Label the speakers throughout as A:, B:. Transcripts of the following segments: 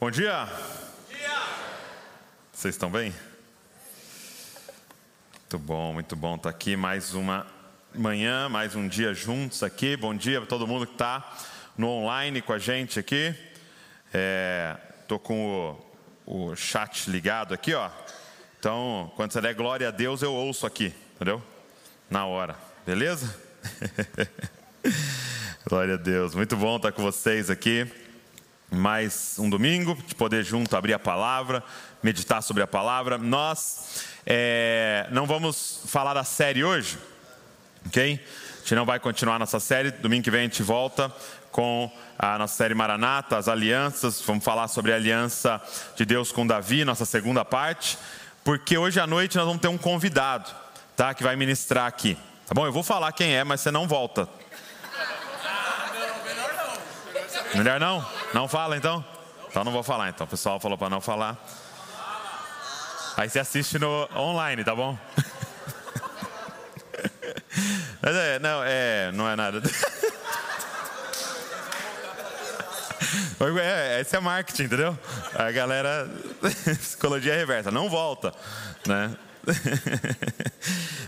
A: Bom dia. Vocês estão bem? Muito bom, muito bom estar aqui mais uma manhã, mais um dia juntos aqui. Bom dia para todo mundo que está no online com a gente aqui. Estou é, com o, o chat ligado aqui, ó. Então, quando você der glória a Deus, eu ouço aqui, entendeu? Na hora, beleza? glória a Deus, muito bom estar com vocês aqui mais um domingo, de poder junto abrir a palavra, meditar sobre a palavra. Nós é, não vamos falar da série hoje, ok? A gente não vai continuar nossa série. Domingo que vem a gente volta com a nossa série Maranata, as alianças. Vamos falar sobre a aliança de Deus com Davi, nossa segunda parte, porque hoje à noite nós vamos ter um convidado, tá? Que vai ministrar aqui. Tá bom? Eu vou falar quem é, mas você não volta. Melhor não? Não fala então? Então não vou falar então. O pessoal falou para não falar. Aí você assiste no online, tá bom? Mas é, não, é, não é nada. É, esse é marketing, entendeu? A galera, psicologia reversa, não volta, né?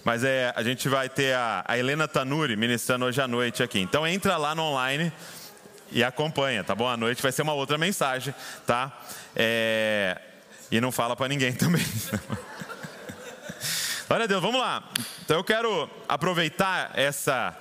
A: Mas é, a gente vai ter a, a Helena Tanuri ministrando hoje à noite aqui. Então entra lá no online e acompanha, tá bom? À noite vai ser uma outra mensagem, tá? É... E não fala para ninguém também. Glória a Deus, vamos lá. Então eu quero aproveitar essa,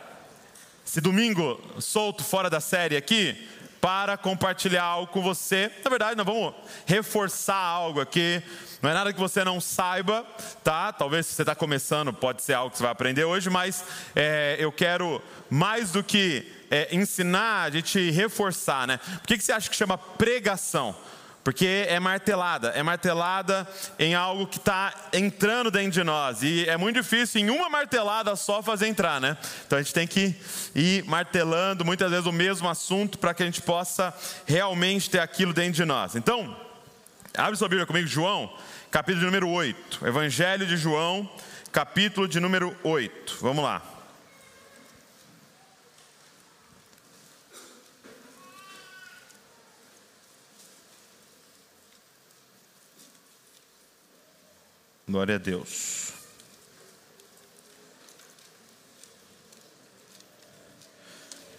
A: esse domingo solto fora da série aqui para compartilhar algo com você. Na verdade, nós vamos reforçar algo aqui. Não é nada que você não saiba, tá? Talvez se você está começando, pode ser algo que você vai aprender hoje, mas é, eu quero mais do que é, ensinar, a gente reforçar, né? Por que, que você acha que chama pregação? Porque é martelada, é martelada em algo que está entrando dentro de nós. E é muito difícil em uma martelada só fazer entrar, né? Então a gente tem que ir martelando muitas vezes o mesmo assunto para que a gente possa realmente ter aquilo dentro de nós. Então, abre sua Bíblia comigo, João, capítulo de número 8. Evangelho de João, capítulo de número 8. Vamos lá. Glória a Deus.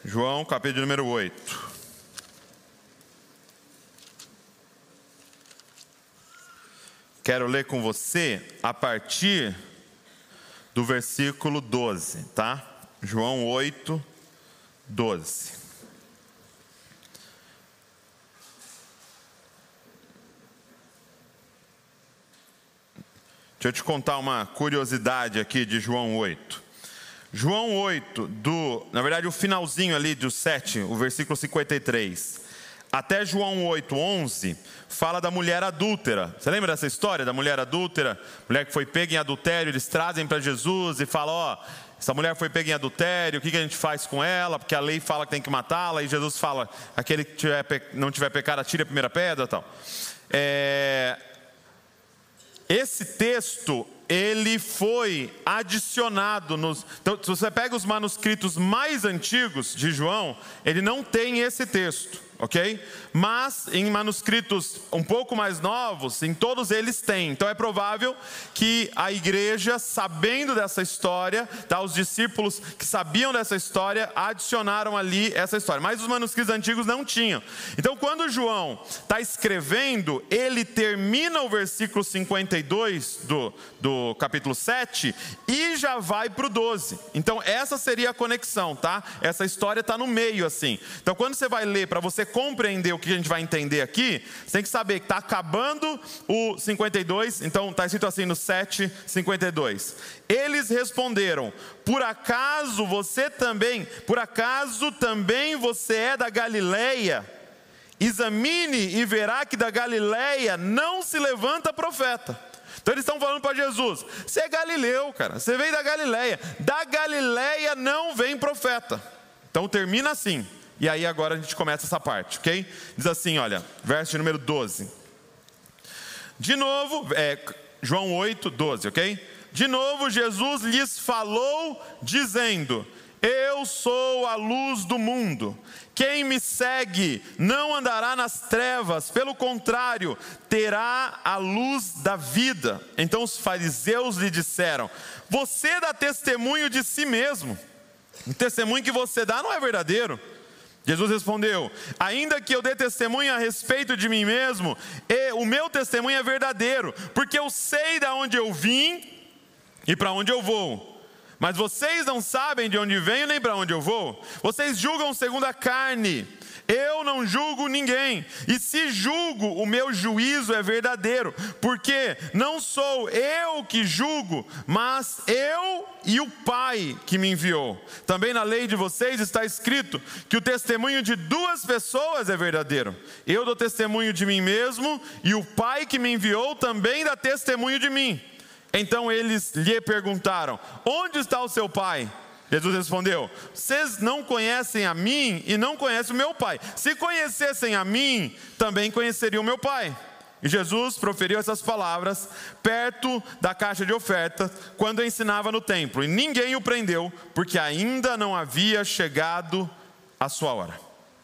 A: João, capítulo número 8. Quero ler com você a partir do versículo 12, tá? João 8, 12. Deixa eu te contar uma curiosidade aqui de João 8. João 8, do, na verdade, o finalzinho ali do 7, o versículo 53, até João 8, 11, fala da mulher adúltera. Você lembra dessa história da mulher adúltera? Mulher que foi pega em adultério, eles trazem para Jesus e falam: Ó, oh, essa mulher foi pega em adultério, o que, a gente faz com ela? Porque a lei fala que tem que matá-la, e Jesus fala: aquele que tiver, não tiver pecado, atire a primeira pedra tal. É, esse texto, ele foi adicionado nos. Então, se você pega os manuscritos mais antigos de João, ele não tem esse texto ok? Mas em manuscritos um pouco mais novos, em todos eles tem. Então é provável que a igreja, sabendo dessa história, tá, os discípulos que sabiam dessa história, adicionaram ali essa história. Mas os manuscritos antigos não tinham. Então quando João está escrevendo, ele termina o versículo 52 do, do capítulo 7 e já vai para o 12. Então essa seria a conexão, tá? Essa história está no meio assim. Então quando você vai ler para você compreender o que a gente vai entender aqui, você tem que saber que está acabando o 52, então está escrito assim no 7, 52. Eles responderam: Por acaso você também, por acaso também você é da Galileia? Examine e verá que da Galileia não se levanta profeta. Então eles estão falando para Jesus: você é galileu, cara, você veio da Galileia. Da Galileia não vem profeta. Então termina assim. E aí agora a gente começa essa parte, ok? Diz assim, olha, verso número 12. De novo, é, João 8, 12, ok? De novo Jesus lhes falou, dizendo: Eu sou a luz do mundo. Quem me segue não andará nas trevas, pelo contrário, terá a luz da vida. Então os fariseus lhe disseram: Você dá testemunho de si mesmo. O testemunho que você dá não é verdadeiro. Jesus respondeu: Ainda que eu dê testemunho a respeito de mim mesmo, o meu testemunho é verdadeiro, porque eu sei de onde eu vim e para onde eu vou. Mas vocês não sabem de onde venho nem para onde eu vou. Vocês julgam segundo a carne. Eu não julgo ninguém, e se julgo, o meu juízo é verdadeiro, porque não sou eu que julgo, mas eu e o Pai que me enviou. Também na lei de vocês está escrito que o testemunho de duas pessoas é verdadeiro. Eu dou testemunho de mim mesmo, e o Pai que me enviou também dá testemunho de mim. Então eles lhe perguntaram: Onde está o seu pai? Jesus respondeu: Vocês não conhecem a mim e não conhecem o meu pai. Se conhecessem a mim, também conheceriam o meu pai. E Jesus proferiu essas palavras perto da caixa de ofertas, quando ensinava no templo. E ninguém o prendeu, porque ainda não havia chegado a sua hora.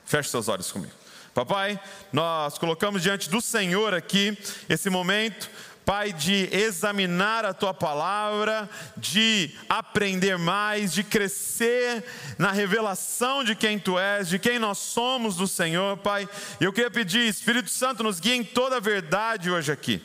A: Feche seus olhos comigo. Papai, nós colocamos diante do Senhor aqui esse momento Pai, de examinar a tua palavra, de aprender mais, de crescer na revelação de quem tu és, de quem nós somos do Senhor, Pai. Eu queria pedir, Espírito Santo, nos guie em toda a verdade hoje aqui.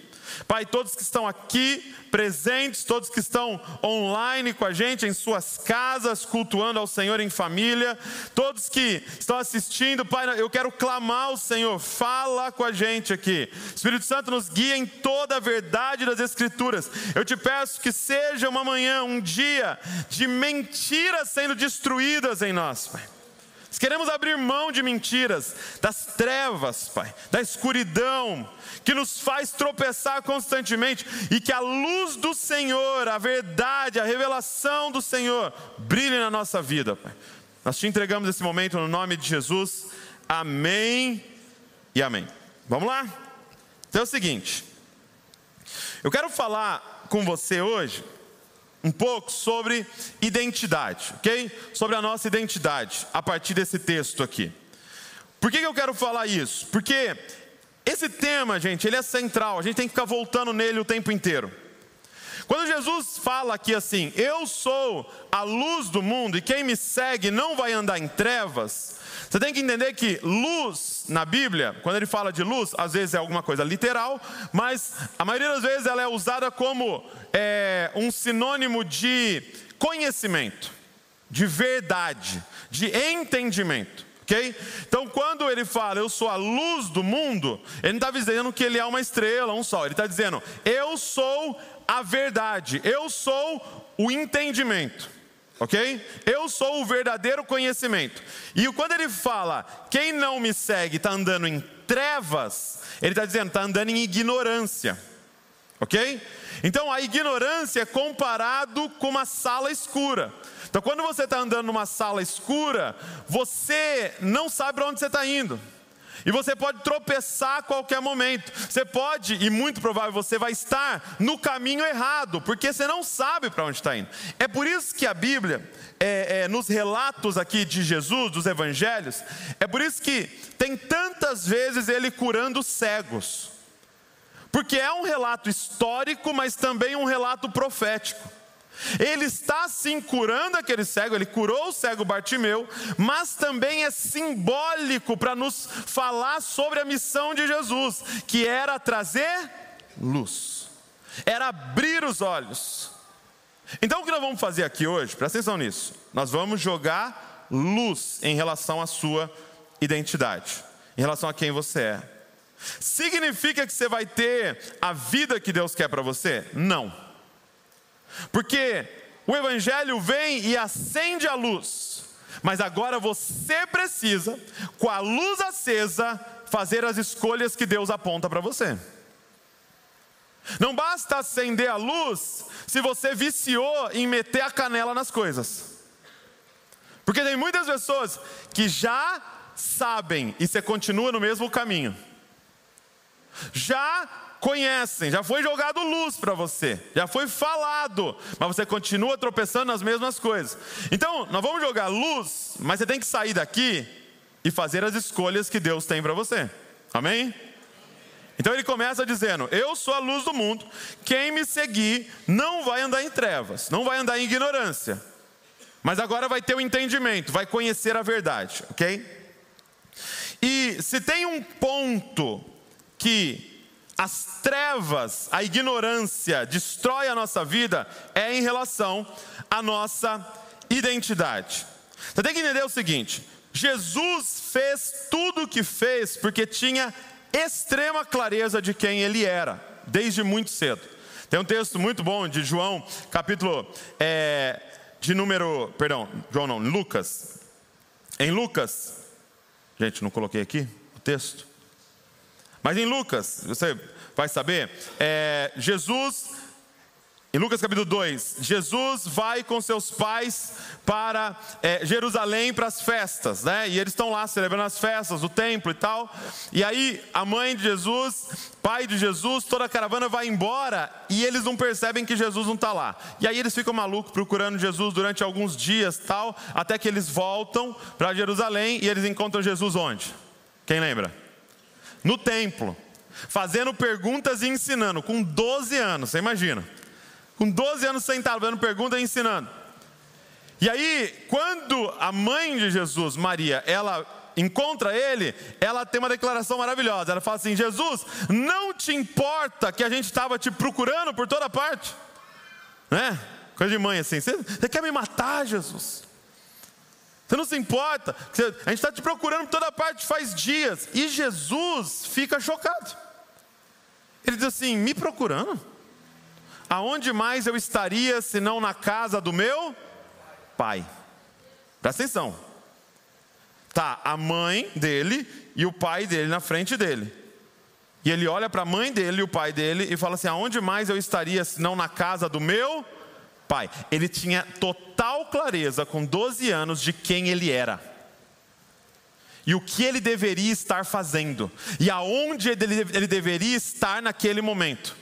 A: Pai, todos que estão aqui presentes, todos que estão online com a gente em suas casas, cultuando ao Senhor em família, todos que estão assistindo, Pai, eu quero clamar ao Senhor, fala com a gente aqui. Espírito Santo nos guia em toda a verdade das Escrituras. Eu te peço que seja uma manhã, um dia de mentiras sendo destruídas em nós, Pai. Queremos abrir mão de mentiras, das trevas, Pai, da escuridão, que nos faz tropeçar constantemente e que a luz do Senhor, a verdade, a revelação do Senhor brilhe na nossa vida, Pai. Nós te entregamos esse momento no nome de Jesus. Amém e amém. Vamos lá? Então é o seguinte. Eu quero falar com você hoje um pouco sobre identidade, ok? Sobre a nossa identidade, a partir desse texto aqui. Por que eu quero falar isso? Porque esse tema, gente, ele é central, a gente tem que ficar voltando nele o tempo inteiro. Quando Jesus fala aqui assim, eu sou a luz do mundo e quem me segue não vai andar em trevas, você tem que entender que luz na Bíblia, quando ele fala de luz, às vezes é alguma coisa literal, mas a maioria das vezes ela é usada como é, um sinônimo de conhecimento, de verdade, de entendimento. ok? Então, quando ele fala, eu sou a luz do mundo, ele não está dizendo que ele é uma estrela, um sol, ele está dizendo, eu sou a verdade, eu sou o entendimento, ok? Eu sou o verdadeiro conhecimento. E quando ele fala, quem não me segue está andando em trevas, ele está dizendo, está andando em ignorância, ok? Então a ignorância é comparado com uma sala escura. Então quando você está andando numa sala escura, você não sabe para onde você está indo. E você pode tropeçar a qualquer momento. Você pode, e muito provável você vai estar no caminho errado, porque você não sabe para onde está indo. É por isso que a Bíblia, é, é, nos relatos aqui de Jesus, dos evangelhos, é por isso que tem tantas vezes ele curando cegos. Porque é um relato histórico, mas também um relato profético. Ele está sim curando aquele cego, ele curou o cego Bartimeu, mas também é simbólico para nos falar sobre a missão de Jesus, que era trazer luz, era abrir os olhos. Então o que nós vamos fazer aqui hoje, presta atenção nisso, nós vamos jogar luz em relação à sua identidade, em relação a quem você é. Significa que você vai ter a vida que Deus quer para você? Não. Porque o Evangelho vem e acende a luz, mas agora você precisa, com a luz acesa, fazer as escolhas que Deus aponta para você. Não basta acender a luz se você viciou em meter a canela nas coisas. Porque tem muitas pessoas que já sabem e você continua no mesmo caminho. Já conhecem, já foi jogado luz para você, já foi falado, mas você continua tropeçando nas mesmas coisas. Então, nós vamos jogar luz, mas você tem que sair daqui e fazer as escolhas que Deus tem para você. Amém? Então ele começa dizendo: Eu sou a luz do mundo, quem me seguir não vai andar em trevas, não vai andar em ignorância, mas agora vai ter o um entendimento, vai conhecer a verdade, ok? E se tem um ponto que as trevas, a ignorância destrói a nossa vida, é em relação à nossa identidade. Você tem que entender o seguinte: Jesus fez tudo o que fez porque tinha extrema clareza de quem ele era, desde muito cedo. Tem um texto muito bom de João, capítulo é, de número, perdão, João não, Lucas. Em Lucas, gente, não coloquei aqui o texto. Mas em Lucas, você vai saber, é, Jesus em Lucas capítulo 2, Jesus vai com seus pais para é, Jerusalém para as festas, né? E eles estão lá celebrando as festas do templo e tal. E aí a mãe de Jesus, pai de Jesus, toda a caravana vai embora e eles não percebem que Jesus não está lá. E aí eles ficam malucos procurando Jesus durante alguns dias tal, até que eles voltam para Jerusalém e eles encontram Jesus onde? Quem lembra? No templo, fazendo perguntas e ensinando, com 12 anos, você imagina com 12 anos sentado, fazendo pergunta e ensinando. E aí, quando a mãe de Jesus, Maria, ela encontra ele, ela tem uma declaração maravilhosa. Ela fala assim: Jesus, não te importa que a gente estava te procurando por toda parte? Né? Coisa de mãe assim: você quer me matar, Jesus? Você não se importa? A gente está te procurando por toda parte faz dias. E Jesus fica chocado. Ele diz assim: me procurando? Aonde mais eu estaria senão na casa do meu pai? Presta atenção. Tá a mãe dele e o pai dele na frente dele. E ele olha para a mãe dele e o pai dele e fala assim: aonde mais eu estaria senão na casa do meu pai? Ele tinha total clareza com 12 anos de quem ele era. E o que ele deveria estar fazendo. E aonde ele, deveria estar naquele momento.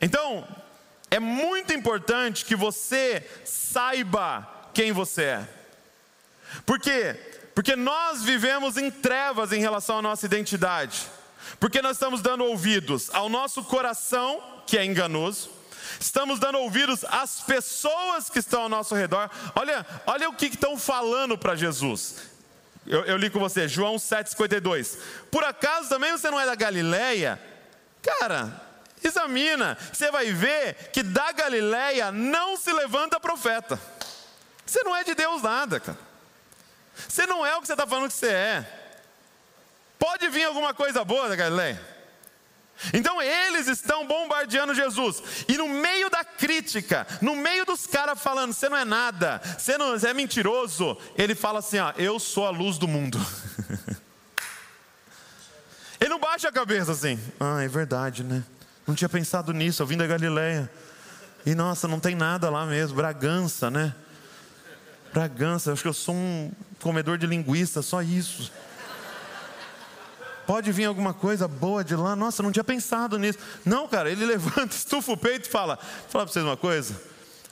A: Então, é muito importante que você saiba quem você é. Por quê? Porque nós vivemos em trevas em relação à nossa identidade. Porque nós estamos dando ouvidos ao nosso coração, que é enganoso. Estamos dando ouvidos às pessoas que estão ao nosso redor. Olha, olha o que estão falando para Jesus. Eu, eu li com você, João 7,52. Por acaso também você não é da Galileia? Cara, Examina, você vai ver que da Galileia não se levanta profeta. Você não é de Deus nada, cara. Você não é o que você está falando que você é. Pode vir alguma coisa boa da Galileia. Então eles estão bombardeando Jesus. E no meio da crítica, no meio dos caras falando, você não é nada, você, não, é mentiroso, ele fala assim: ó, eu sou a luz do mundo. ele não baixa a cabeça assim. Ah, é verdade, né? Não tinha pensado nisso, eu vim da Galileia. E nossa, não tem nada lá mesmo, Bragança, né? Bragança, acho que eu sou um comedor de linguiça, só isso. Pode vir alguma coisa boa de lá? Nossa, não tinha pensado nisso. Não, cara, ele levanta, estufa o peito e fala: Vou falar para vocês uma coisa.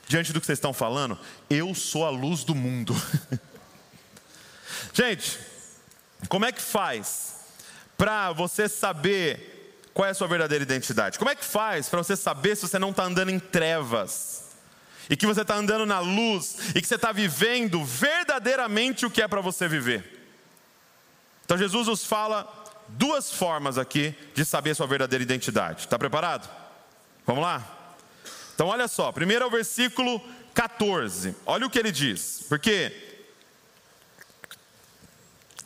A: Diante do que vocês estão falando, eu sou a luz do mundo. Gente, como é que faz para você saber qual é a sua verdadeira identidade? Como é que faz para você saber se você não está andando em trevas? E que você está andando na luz e que você está vivendo verdadeiramente o que é para você viver. Então Jesus nos fala duas formas aqui de saber sua verdadeira identidade. Está preparado? Vamos lá? Então olha só, primeiro é o versículo 14. Olha o que ele diz. Porque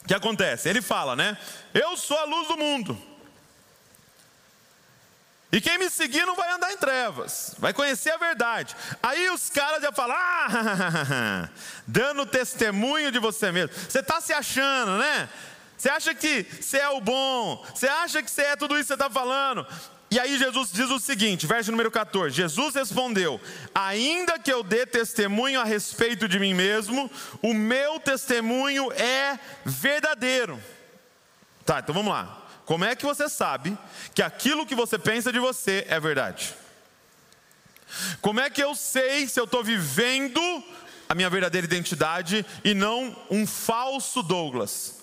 A: o que acontece? Ele fala, né? Eu sou a luz do mundo. E quem me seguir não vai andar em trevas, vai conhecer a verdade. Aí os caras já falam, ah, dando testemunho de você mesmo. Você está se achando, né? Você acha que você é o bom, você acha que você é tudo isso que você está falando. E aí Jesus diz o seguinte, verso número 14: Jesus respondeu: Ainda que eu dê testemunho a respeito de mim mesmo, o meu testemunho é verdadeiro. Tá, então vamos lá. como é que você sabe que aquilo que você pensa de você é verdade? Como é que eu sei se eu estou vivendo a minha verdadeira identidade e não um falso Douglas?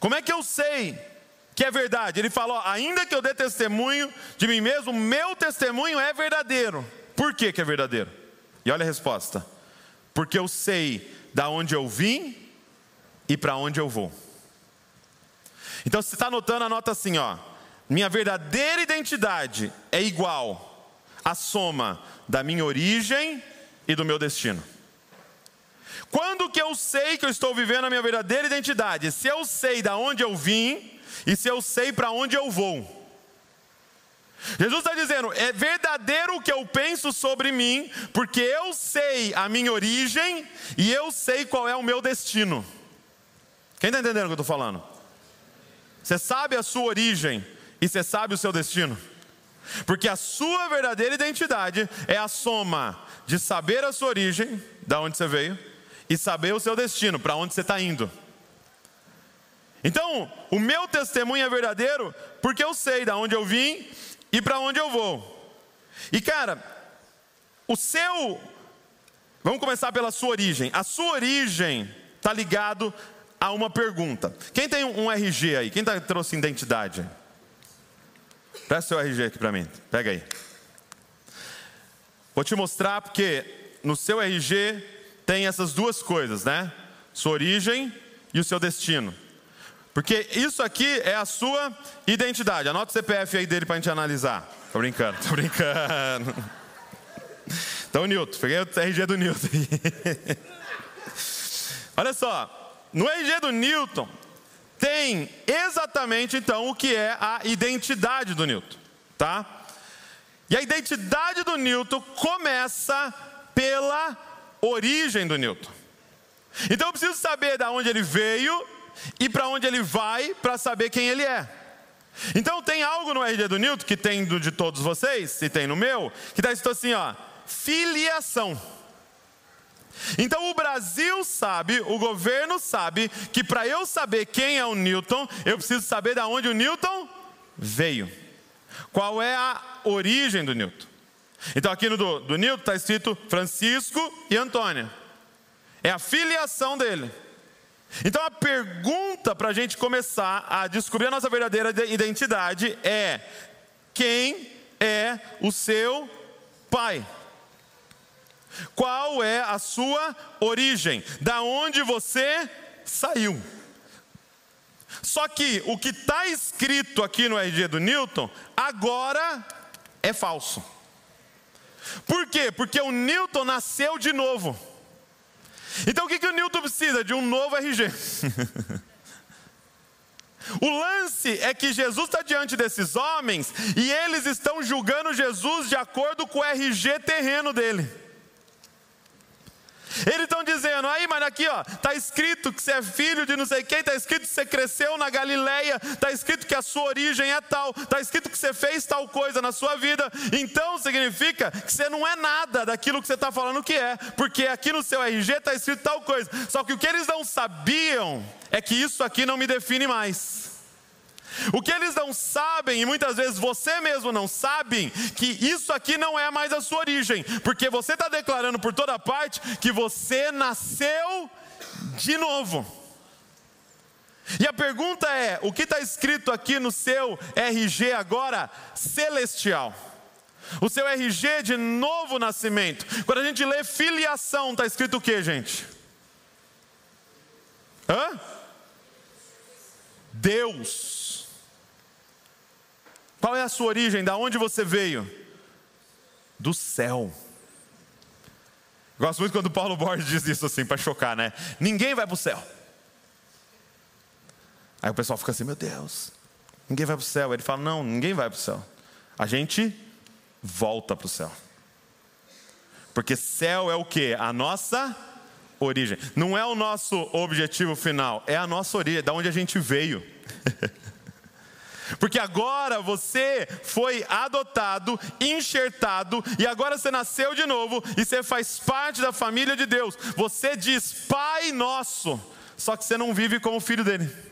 A: Como é que eu sei que é verdade? Ele fala: ó, ainda que eu dê testemunho de mim mesmo, meu testemunho é verdadeiro. Por que, que é verdadeiro? E olha a resposta: porque eu sei da onde eu vim e para onde eu vou. Então, se você está anotando, anota assim: ó, minha verdadeira identidade é igual à soma da minha origem e do meu destino. Quando que eu sei que eu estou vivendo a minha verdadeira identidade? Se eu sei da onde eu vim e se eu sei para onde eu vou. Jesus está dizendo: é verdadeiro o que eu penso sobre mim, porque eu sei a minha origem e eu sei qual é o meu destino. Quem está entendendo o que eu estou falando? Você sabe a sua origem e você sabe o seu destino. Porque a sua verdadeira identidade é a soma de saber a sua origem, da onde você veio, e saber o seu destino, para onde você está indo. Então, o meu testemunho é verdadeiro porque eu sei da onde eu vim e para onde eu vou. E cara, o seu. Vamos começar pela sua origem. A sua origem está ligado a uma pergunta. Quem tem um RG aí? Quem tá, trouxe identidade? Presta seu RG aqui para mim. Pega aí. Vou te mostrar porque no seu RG tem essas duas coisas, né? Sua origem e o seu destino. Porque isso aqui é a sua identidade. Anota o CPF aí dele para a gente analisar. Tô brincando, tô brincando. Então, Nilton, peguei o RG do Nilton. Olha só, no RG do Newton tem exatamente então o que é a identidade do Newton, tá? E a identidade do Newton começa pela origem do Newton. Então eu preciso saber de onde ele veio e para onde ele vai para saber quem ele é. Então tem algo no RG do Newton, que tem do de todos vocês, e tem no meu, que está escrito assim, ó, filiação. Então o Brasil sabe, o governo sabe, que para eu saber quem é o Newton, eu preciso saber de onde o Newton veio. Qual é a origem do Newton? Então aqui no do, do Newton está escrito Francisco e Antônia. É a filiação dele. Então a pergunta para a gente começar a descobrir a nossa verdadeira identidade é: quem é o seu pai? Qual é a sua origem? Da onde você saiu? Só que o que está escrito aqui no RG do Newton agora é falso. Por quê? Porque o Newton nasceu de novo. Então o que, que o Newton precisa? De um novo RG. O lance é que Jesus está diante desses homens e eles estão julgando Jesus de acordo com o RG terreno dele. Eles estão dizendo, aí, mas aqui, ó, está escrito que você é filho de não sei quem, está escrito que você cresceu na Galileia, está escrito que a sua origem é tal, está escrito que você fez tal coisa na sua vida. Então significa que você não é nada daquilo que você está falando que é, porque aqui no seu RG está escrito tal coisa. Só que o que eles não sabiam é que isso aqui não me define mais. O que eles não sabem, e muitas vezes você mesmo não sabe, que isso aqui não é mais a sua origem, porque você está declarando por toda parte que você nasceu de novo. E a pergunta é: o que está escrito aqui no seu RG agora? Celestial. O seu RG de novo nascimento. Quando a gente lê filiação, está escrito o que, gente? Hã? Deus. Qual é a sua origem? Da onde você veio? Do céu. Gosto muito quando Paulo Borges diz isso assim, para chocar, né? Ninguém vai para o céu. Aí o pessoal fica assim, meu Deus, ninguém vai para o céu. Ele fala, não, ninguém vai para o céu. A gente volta para o céu. Porque céu é o que? A nossa origem. Não é o nosso objetivo final, é a nossa origem, é da onde a gente veio. Porque agora você foi adotado, enxertado, e agora você nasceu de novo e você faz parte da família de Deus. Você diz Pai Nosso, só que você não vive como filho dele.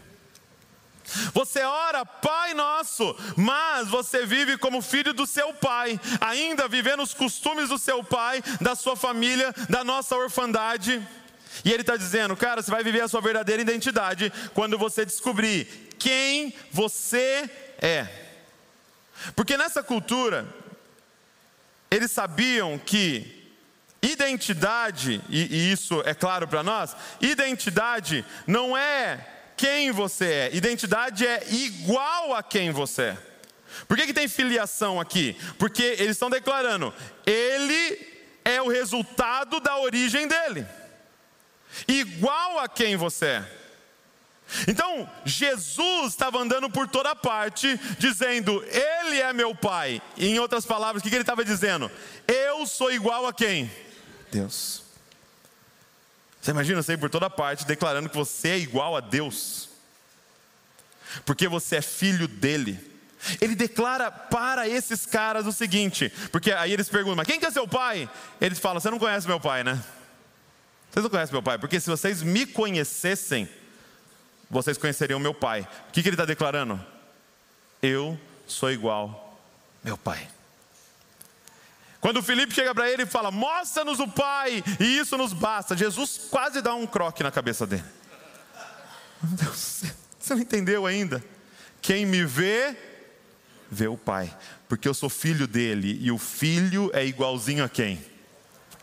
A: Você ora, Pai Nosso, mas você vive como filho do seu pai, ainda vivendo os costumes do seu pai, da sua família, da nossa orfandade. E ele está dizendo, cara, você vai viver a sua verdadeira identidade quando você descobrir quem você é. Porque nessa cultura, eles sabiam que identidade, e, e isso é claro para nós, identidade não é quem você é, identidade é igual a quem você é. Por que, que tem filiação aqui? Porque eles estão declarando, ele é o resultado da origem dele, igual a quem você é. Então, Jesus estava andando por toda parte, dizendo: Ele é meu Pai. E, em outras palavras, o que ele estava dizendo? Eu sou igual a quem? Deus. Você imagina você ir por toda parte declarando que você é igual a Deus, porque você é filho dele. Ele declara para esses caras o seguinte, porque aí eles perguntam, mas quem que é seu pai? Eles falam, você não conhece meu pai, né? Vocês não conhecem meu pai, porque se vocês me conhecessem, vocês conheceriam meu pai. O que, que ele está declarando? Eu sou igual meu pai. Quando o Felipe chega para ele e fala: Mostra-nos o Pai, e isso nos basta. Jesus quase dá um croque na cabeça dele. Meu Deus, você não entendeu ainda? Quem me vê, vê o Pai, porque eu sou filho dele, e o filho é igualzinho a quem?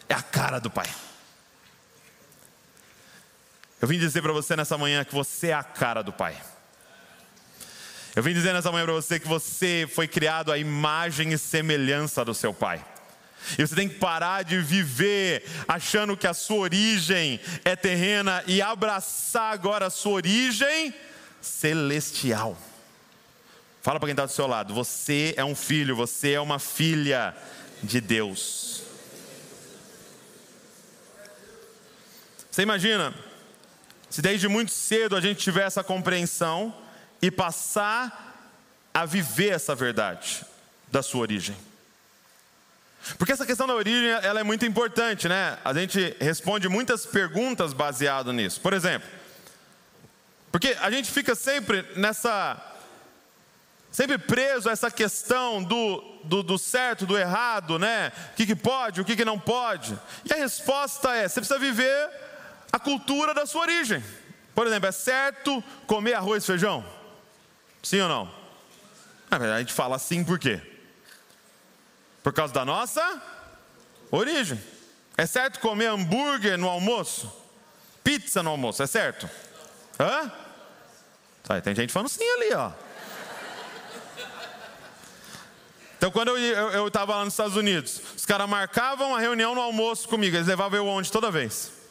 A: É a cara do Pai. Eu vim dizer para você nessa manhã que você é a cara do Pai. Eu vim dizer nessa manhã para você que você foi criado à imagem e semelhança do seu Pai. E você tem que parar de viver achando que a sua origem é terrena e abraçar agora a sua origem celestial. Fala para quem está do seu lado: você é um filho, você é uma filha de Deus. Você imagina se desde muito cedo a gente tiver essa compreensão e passar a viver essa verdade da sua origem. Porque essa questão da origem ela é muito importante, né? A gente responde muitas perguntas baseado nisso. Por exemplo, porque a gente fica sempre nessa. Sempre preso a essa questão do, do, do certo, do errado, né? O que, que pode, o que, que não pode. E a resposta é: você precisa viver a cultura da sua origem. Por exemplo, é certo comer arroz e feijão? Sim ou não? a gente fala sim por quê? Por causa da nossa origem. É certo comer hambúrguer no almoço? Pizza no almoço, é certo? Hã? Tá, tem gente falando sim ali, ó. Então, quando eu estava lá nos Estados Unidos, os caras marcavam a reunião no almoço comigo, eles levavam eu onde toda vez?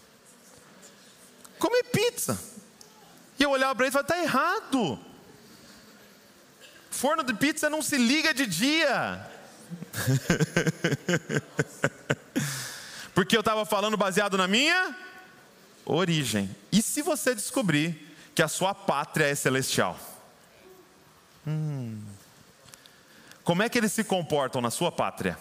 A: Comer pizza. E eu olhava para eles e falava: está errado. Forno de pizza não se liga de dia. Porque eu estava falando baseado na minha origem. E se você descobrir que a sua pátria é celestial? Hum. Como é que eles se comportam na sua pátria?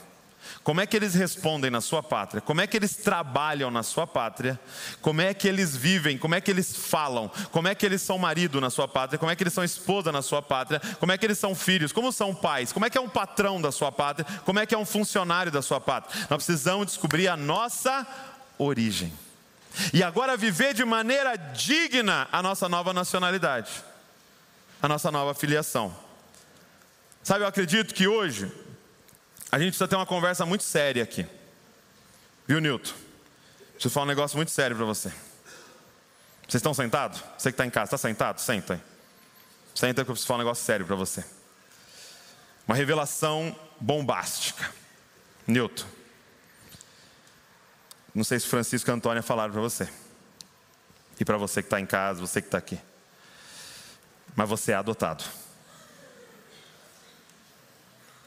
A: Como é que eles respondem na sua pátria? Como é que eles trabalham na sua pátria? Como é que eles vivem? Como é que eles falam? Como é que eles são marido na sua pátria? Como é que eles são esposa na sua pátria? Como é que eles são filhos? Como são pais? Como é que é um patrão da sua pátria? Como é que é um funcionário da sua pátria? Nós precisamos descobrir a nossa origem. E agora viver de maneira digna a nossa nova nacionalidade, a nossa nova filiação. Sabe, eu acredito que hoje a gente precisa ter uma conversa muito séria aqui. Viu, Nilton? Preciso falar um negócio muito sério para você. Vocês estão sentados? Você que está em casa, está sentado? Senta aí. Senta que eu preciso falar um negócio sério para você. Uma revelação bombástica. Newton. Não sei se Francisco e Antônia falaram para você. E para você que está em casa, você que está aqui. Mas você é adotado.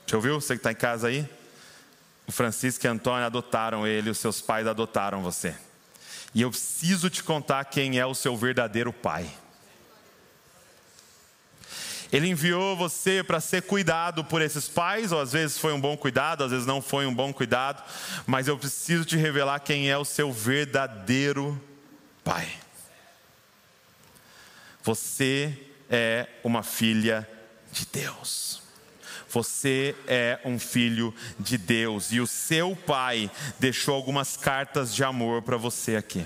A: Já ouviu? Você que está em casa aí? O Francisco e a Antônia adotaram ele, os seus pais adotaram você. E eu preciso te contar quem é o seu verdadeiro pai. Ele enviou você para ser cuidado por esses pais, ou às vezes foi um bom cuidado, às vezes não foi um bom cuidado, mas eu preciso te revelar quem é o seu verdadeiro pai. Você é uma filha de Deus. Você é um filho de Deus e o seu pai deixou algumas cartas de amor para você aqui.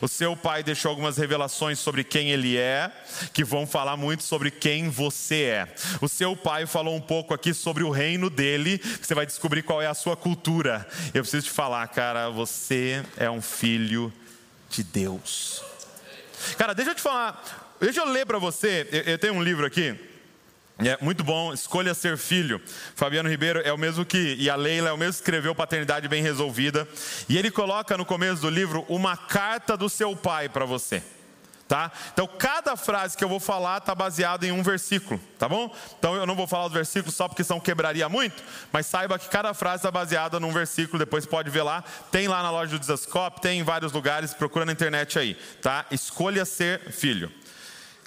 A: O seu pai deixou algumas revelações sobre quem ele é, que vão falar muito sobre quem você é. O seu pai falou um pouco aqui sobre o reino dele, você vai descobrir qual é a sua cultura. Eu preciso te falar, cara, você é um filho de Deus. Cara, deixa eu te falar, deixa eu ler para você, eu tenho um livro aqui, é muito bom, Escolha Ser Filho. Fabiano Ribeiro é o mesmo que, e a Leila é o mesmo que escreveu Paternidade Bem Resolvida. E ele coloca no começo do livro uma carta do seu pai para você. Tá? Então, cada frase que eu vou falar está baseada em um versículo, tá bom? Então, eu não vou falar os versículos só porque são quebraria muito, mas saiba que cada frase está baseada num versículo, depois pode ver lá. Tem lá na loja do Desascope, tem em vários lugares, procura na internet aí, tá? Escolha ser filho.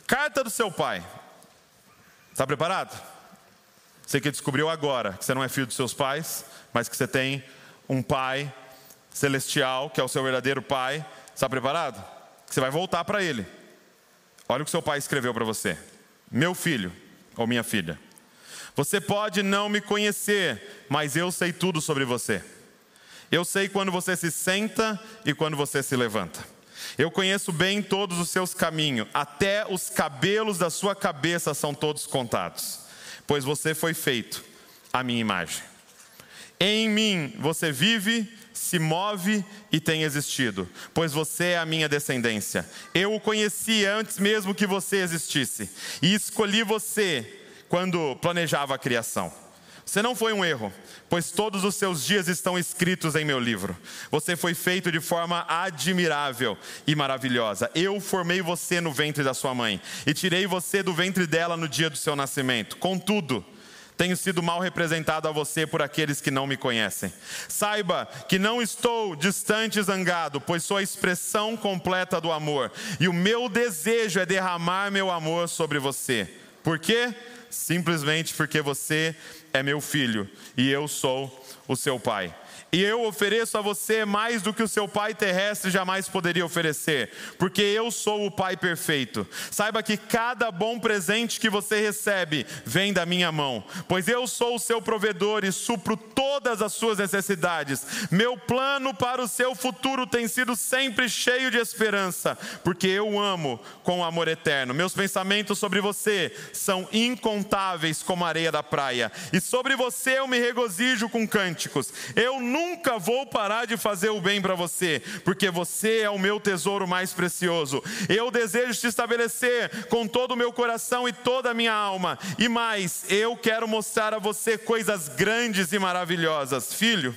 A: Carta do seu pai. Está preparado? Você que descobriu agora que você não é filho dos seus pais, mas que você tem um pai celestial, que é o seu verdadeiro pai. Está preparado? Você vai voltar para ele. Olha o que seu pai escreveu para você: Meu filho ou minha filha, você pode não me conhecer, mas eu sei tudo sobre você. Eu sei quando você se senta e quando você se levanta. Eu conheço bem todos os seus caminhos, até os cabelos da sua cabeça são todos contados, pois você foi feito à minha imagem. Em mim você vive, se move e tem existido, pois você é a minha descendência. Eu o conheci antes mesmo que você existisse, e escolhi você quando planejava a criação. Você não foi um erro, pois todos os seus dias estão escritos em meu livro. Você foi feito de forma admirável e maravilhosa. Eu formei você no ventre da sua mãe e tirei você do ventre dela no dia do seu nascimento. Contudo, tenho sido mal representado a você por aqueles que não me conhecem. Saiba que não estou distante e zangado, pois sou a expressão completa do amor, e o meu desejo é derramar meu amor sobre você. Por quê? Simplesmente porque você é meu filho e eu sou o seu pai. E eu ofereço a você mais do que o seu pai terrestre jamais poderia oferecer, porque eu sou o pai perfeito. Saiba que cada bom presente que você recebe vem da minha mão, pois eu sou o seu provedor e supro todas as suas necessidades. Meu plano para o seu futuro tem sido sempre cheio de esperança, porque eu amo com amor eterno. Meus pensamentos sobre você são incontáveis como a areia da praia, e sobre você eu me regozijo com cânticos. Eu nunca vou parar de fazer o bem para você, porque você é o meu tesouro mais precioso. Eu desejo te estabelecer com todo o meu coração e toda a minha alma. E mais, eu quero mostrar a você coisas grandes e maravilhosas. Filho,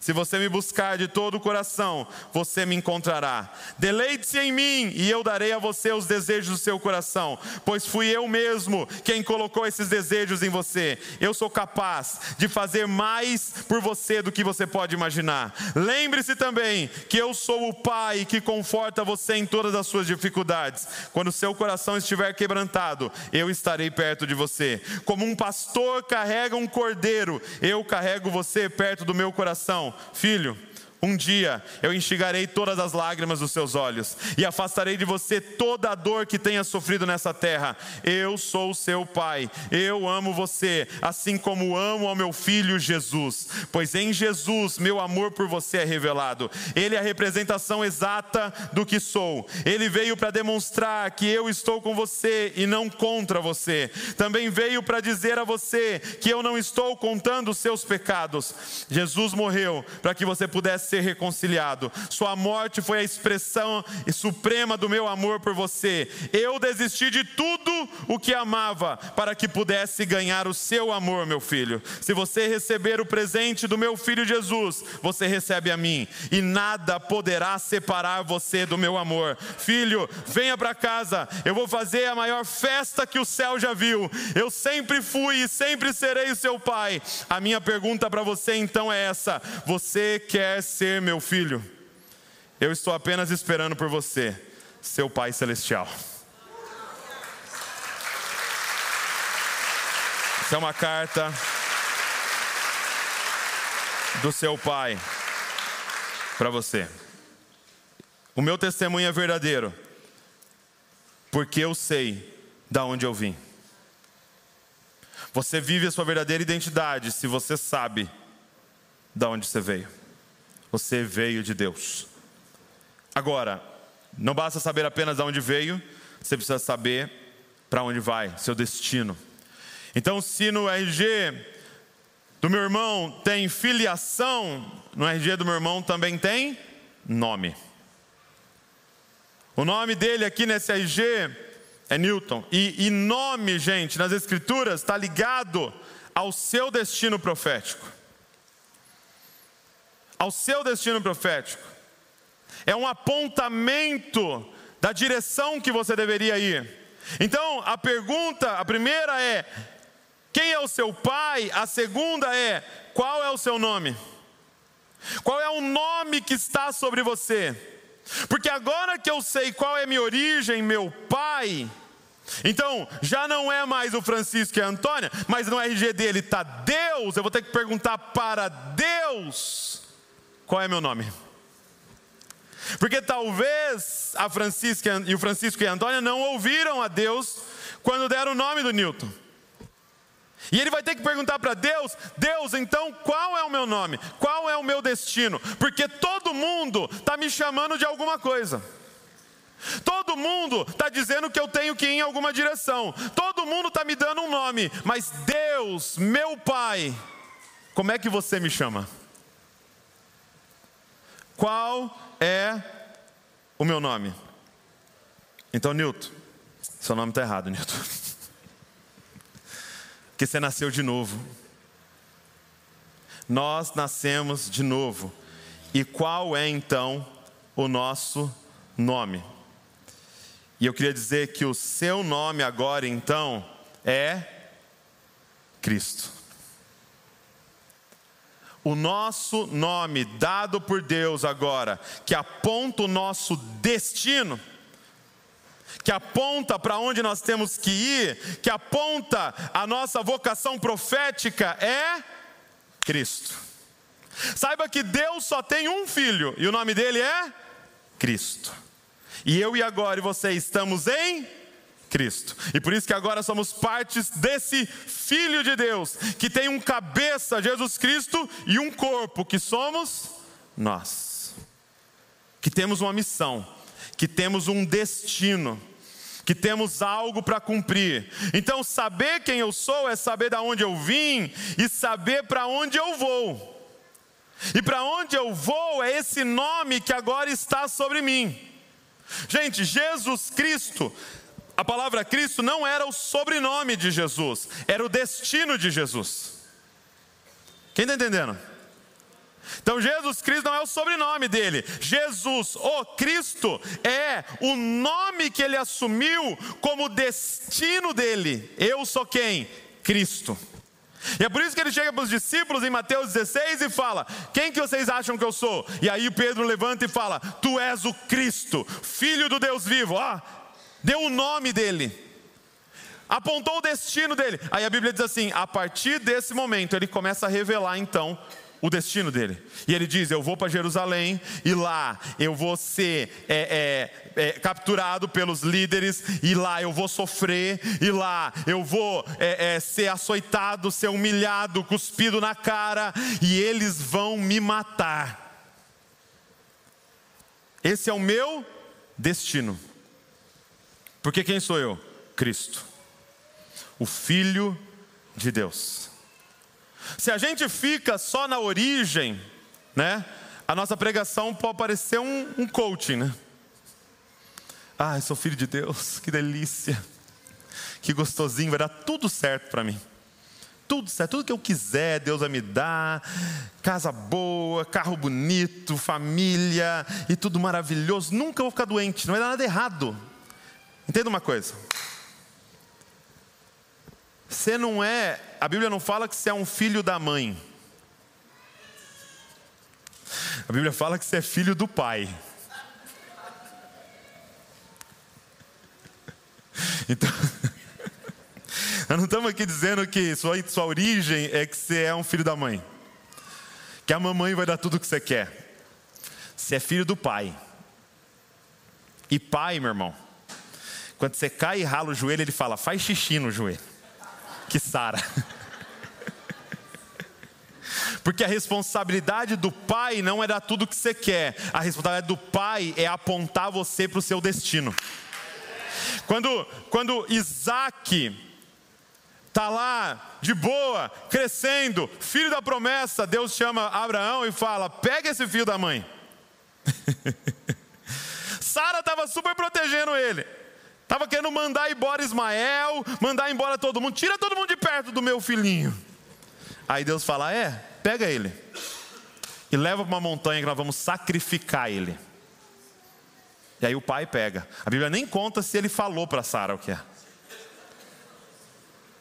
A: se você me buscar de todo o coração, você me encontrará. Deleite-se em mim e eu darei a você os desejos do seu coração, pois fui eu mesmo quem colocou esses desejos em você. Eu sou capaz de fazer mais por você do que você pode imaginar. Lembre-se também que eu sou o Pai que conforta você em todas as suas dificuldades. Quando seu coração estiver quebrantado, eu estarei perto de você. Como um pastor carrega um cordeiro, eu carrego você perto do meu coração filho, um dia eu enxugarei todas as lágrimas dos seus olhos e afastarei de você toda a dor que tenha sofrido nessa terra. Eu sou seu pai, eu amo você, assim como amo ao meu filho Jesus, pois em Jesus meu amor por você é revelado. Ele é a representação exata do que sou. Ele veio para demonstrar que eu estou com você e não contra você. Também veio para dizer a você que eu não estou contando os seus pecados. Jesus morreu para que você pudesse ser reconciliado. Sua morte foi a expressão suprema do meu amor por você. Eu desisti de tudo o que amava para que pudesse ganhar o seu amor, meu filho. Se você receber o presente do meu filho Jesus, você recebe a mim, e nada poderá separar você do meu amor. Filho, venha para casa, eu vou fazer a maior festa que o céu já viu. Eu sempre fui e sempre serei o seu pai. A minha pergunta para você então é essa: você quer ser meu filho, eu estou apenas esperando por você, seu Pai Celestial. Essa é uma carta do seu Pai para você. O meu testemunho é verdadeiro, porque eu sei da onde eu vim. Você vive a sua verdadeira identidade se você sabe da onde você veio. Você veio de Deus. Agora, não basta saber apenas de onde veio, você precisa saber para onde vai, seu destino. Então, se no RG do meu irmão tem filiação, no RG do meu irmão também tem nome. O nome dele aqui nesse RG é Newton. E, e nome, gente, nas Escrituras está ligado ao seu destino profético. Ao seu destino profético. É um apontamento da direção que você deveria ir. Então, a pergunta, a primeira é: quem é o seu pai? A segunda é: qual é o seu nome? Qual é o nome que está sobre você? Porque agora que eu sei qual é minha origem, meu pai, então já não é mais o Francisco e a Antônia, mas no RG dele está Deus, eu vou ter que perguntar para Deus qual é meu nome. Porque talvez a Francisca e o Francisco e a Antônia não ouviram a Deus quando deram o nome do Newton. E ele vai ter que perguntar para Deus: Deus, então qual é o meu nome? Qual é o meu destino? Porque todo mundo está me chamando de alguma coisa. Todo mundo está dizendo que eu tenho que ir em alguma direção. Todo mundo está me dando um nome. Mas Deus, meu Pai, como é que você me chama? Qual é o meu nome? Então, Newton, seu nome está errado, Newton. Porque você nasceu de novo. Nós nascemos de novo. E qual é então o nosso nome? E eu queria dizer que o seu nome agora então é Cristo. O nosso nome dado por Deus agora, que aponta o nosso destino, que aponta para onde nós temos que ir, que aponta a nossa vocação profética, é Cristo. Saiba que Deus só tem um filho e o nome dele é Cristo. E eu e agora e você estamos em Cristo. E por isso que agora somos partes desse Filho de Deus, que tem um cabeça, Jesus Cristo, e um corpo, que somos nós. Que temos uma missão, que temos um destino, que temos algo para cumprir. Então, saber quem eu sou é saber da onde eu vim e saber para onde eu vou. E para onde eu vou é esse nome que agora está sobre mim. Gente, Jesus Cristo, a palavra Cristo não era o sobrenome de Jesus, era o destino de Jesus. Quem está entendendo? Então, Jesus Cristo não é o sobrenome dele. Jesus, o Cristo, é o nome que ele assumiu como destino dele. Eu sou quem? Cristo. E é por isso que ele chega para os discípulos em Mateus 16 e fala: Quem que vocês acham que eu sou? E aí Pedro levanta e fala: Tu és o Cristo, filho do Deus vivo. Ah, deu o nome dele, apontou o destino dele. Aí a Bíblia diz assim: a partir desse momento ele começa a revelar então o destino dele. E ele diz: Eu vou para Jerusalém e lá eu vou ser é, é, é, capturado pelos líderes, e lá eu vou sofrer, e lá eu vou é, é, ser açoitado, ser humilhado, cuspido na cara, e eles vão me matar. Esse é o meu destino. Porque quem sou eu? Cristo, o Filho de Deus. Se a gente fica só na origem, né? A nossa pregação pode parecer um, um coaching, né? Ah, eu sou filho de Deus, que delícia, que gostosinho, vai dar tudo certo para mim. Tudo certo, tudo que eu quiser, Deus vai me dar. Casa boa, carro bonito, família e tudo maravilhoso. Nunca vou ficar doente, não vai dar nada errado. Entenda uma coisa. Você não é, a Bíblia não fala que você é um filho da mãe. A Bíblia fala que você é filho do pai. Então, nós não estamos aqui dizendo que sua, sua origem é que você é um filho da mãe. Que a mamãe vai dar tudo o que você quer. Você é filho do pai. E pai, meu irmão, Quando você cai e rala o joelho, ele fala: faz xixi no joelho, que sara. Porque a responsabilidade do pai não é dar tudo o que você quer, a responsabilidade do pai é apontar você para o seu destino. Quando, quando Isaac está lá de boa, crescendo, filho da promessa, Deus chama Abraão e fala: pega esse filho da mãe. Sara estava super protegendo ele. Estava querendo mandar embora Ismael, mandar embora todo mundo. Tira todo mundo de perto do meu filhinho. Aí Deus fala: É, pega ele. E leva para uma montanha que nós vamos sacrificar ele. E aí o pai pega. A Bíblia nem conta se ele falou para Sara o que é.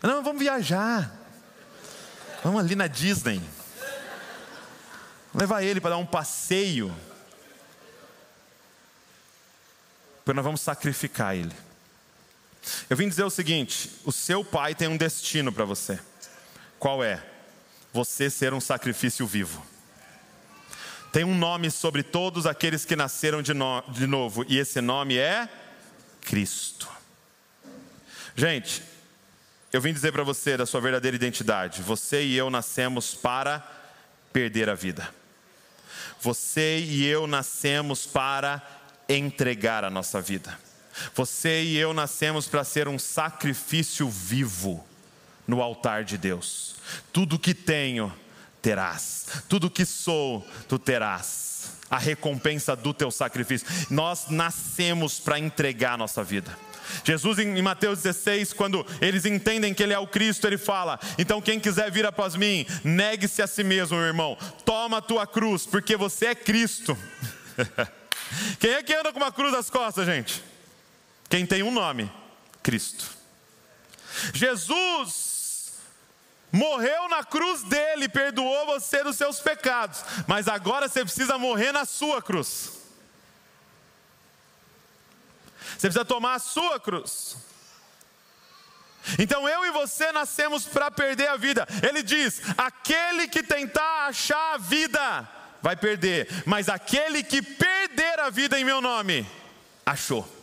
A: Não, vamos viajar. Vamos ali na Disney. Levar ele para dar um passeio. Porque nós vamos sacrificar ele. Eu vim dizer o seguinte: o seu pai tem um destino para você. Qual é? Você ser um sacrifício vivo. Tem um nome sobre todos aqueles que nasceram de, no, de novo, e esse nome é Cristo. Gente, eu vim dizer para você da sua verdadeira identidade. Você e eu nascemos para perder a vida. Você e eu nascemos para entregar a nossa vida. Você e eu nascemos para ser um sacrifício vivo no altar de Deus. Tudo que tenho, terás. Tudo que sou, tu terás. A recompensa do teu sacrifício. Nós nascemos para entregar a nossa vida. Jesus, em Mateus 16, quando eles entendem que Ele é o Cristo, Ele fala: Então, quem quiser vir após mim, negue-se a si mesmo, meu irmão, toma a tua cruz, porque você é Cristo. quem é que anda com uma cruz nas costas, gente? Quem tem um nome: Cristo. Jesus morreu na cruz dele, perdoou você dos seus pecados, mas agora você precisa morrer na sua cruz. Você precisa tomar a sua cruz. Então eu e você nascemos para perder a vida. Ele diz: aquele que tentar achar a vida vai perder, mas aquele que perder a vida em meu nome, achou.